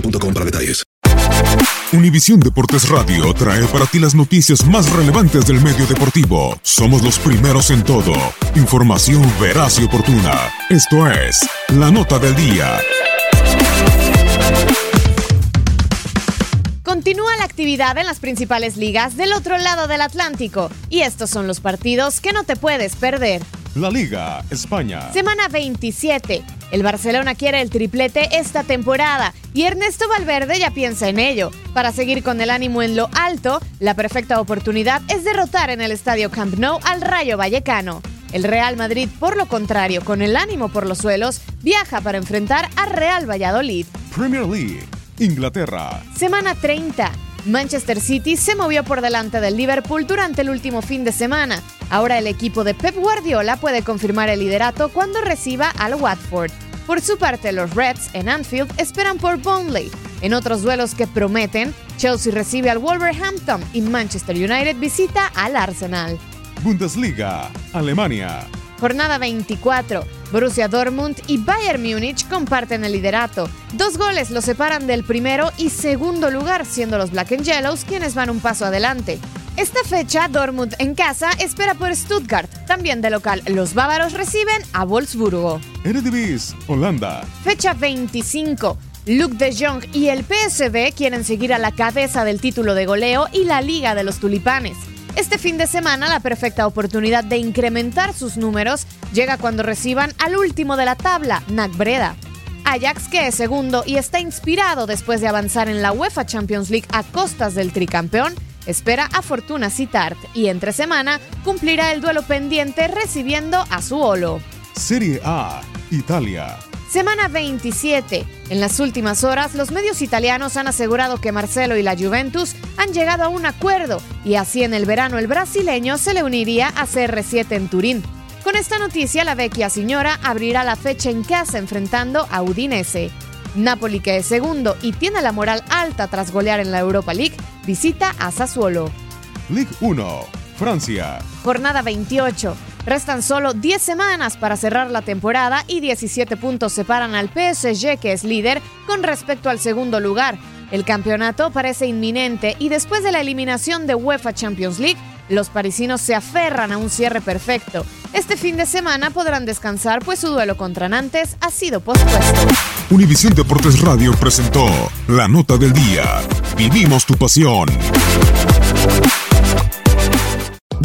boostmobile.com para detalles. Univisión Deportes Radio trae para ti las noticias más relevantes del medio deportivo. Somos los primeros en todo. Información veraz y oportuna. Esto es La Nota del Día. Continúa la actividad en las principales ligas del otro lado del Atlántico y estos son los partidos que no te puedes perder. La Liga, España. Semana 27. El Barcelona quiere el triplete esta temporada y Ernesto Valverde ya piensa en ello. Para seguir con el ánimo en lo alto, la perfecta oportunidad es derrotar en el estadio Camp Nou al Rayo Vallecano. El Real Madrid, por lo contrario, con el ánimo por los suelos, viaja para enfrentar a Real Valladolid. Premier League, Inglaterra. Semana 30. Manchester City se movió por delante del Liverpool durante el último fin de semana. Ahora el equipo de Pep Guardiola puede confirmar el liderato cuando reciba al Watford. Por su parte, los Reds en Anfield esperan por Burnley. En otros duelos que prometen, Chelsea recibe al Wolverhampton y Manchester United visita al Arsenal. Bundesliga, Alemania. Jornada 24. Borussia Dortmund y Bayern Múnich comparten el liderato. Dos goles los separan del primero y segundo lugar, siendo los Black and Yellows quienes van un paso adelante. Esta fecha, Dortmund en casa espera por Stuttgart. También de local, los bávaros reciben a Wolfsburgo. Eredivisie, Holanda. Fecha 25. Luke de Jong y el PSV quieren seguir a la cabeza del título de goleo y la Liga de los Tulipanes. Este fin de semana la perfecta oportunidad de incrementar sus números llega cuando reciban al último de la tabla, NAC Breda. Ajax, que es segundo y está inspirado después de avanzar en la UEFA Champions League a costas del tricampeón, espera a Fortuna Citart y entre semana cumplirá el duelo pendiente recibiendo a su Olo. Serie A, Italia. Semana 27. En las últimas horas, los medios italianos han asegurado que Marcelo y la Juventus han llegado a un acuerdo y así en el verano el brasileño se le uniría a CR7 en Turín. Con esta noticia, la vecchia señora abrirá la fecha en casa enfrentando a Udinese. Napoli, que es segundo y tiene la moral alta tras golear en la Europa League, visita a Sassuolo. Ligue 1, Francia. Jornada 28. Restan solo 10 semanas para cerrar la temporada y 17 puntos separan al PSG, que es líder, con respecto al segundo lugar. El campeonato parece inminente y después de la eliminación de UEFA Champions League, los parisinos se aferran a un cierre perfecto. Este fin de semana podrán descansar, pues su duelo contra Nantes ha sido pospuesto. Univisión Deportes Radio presentó la nota del día. Vivimos tu pasión.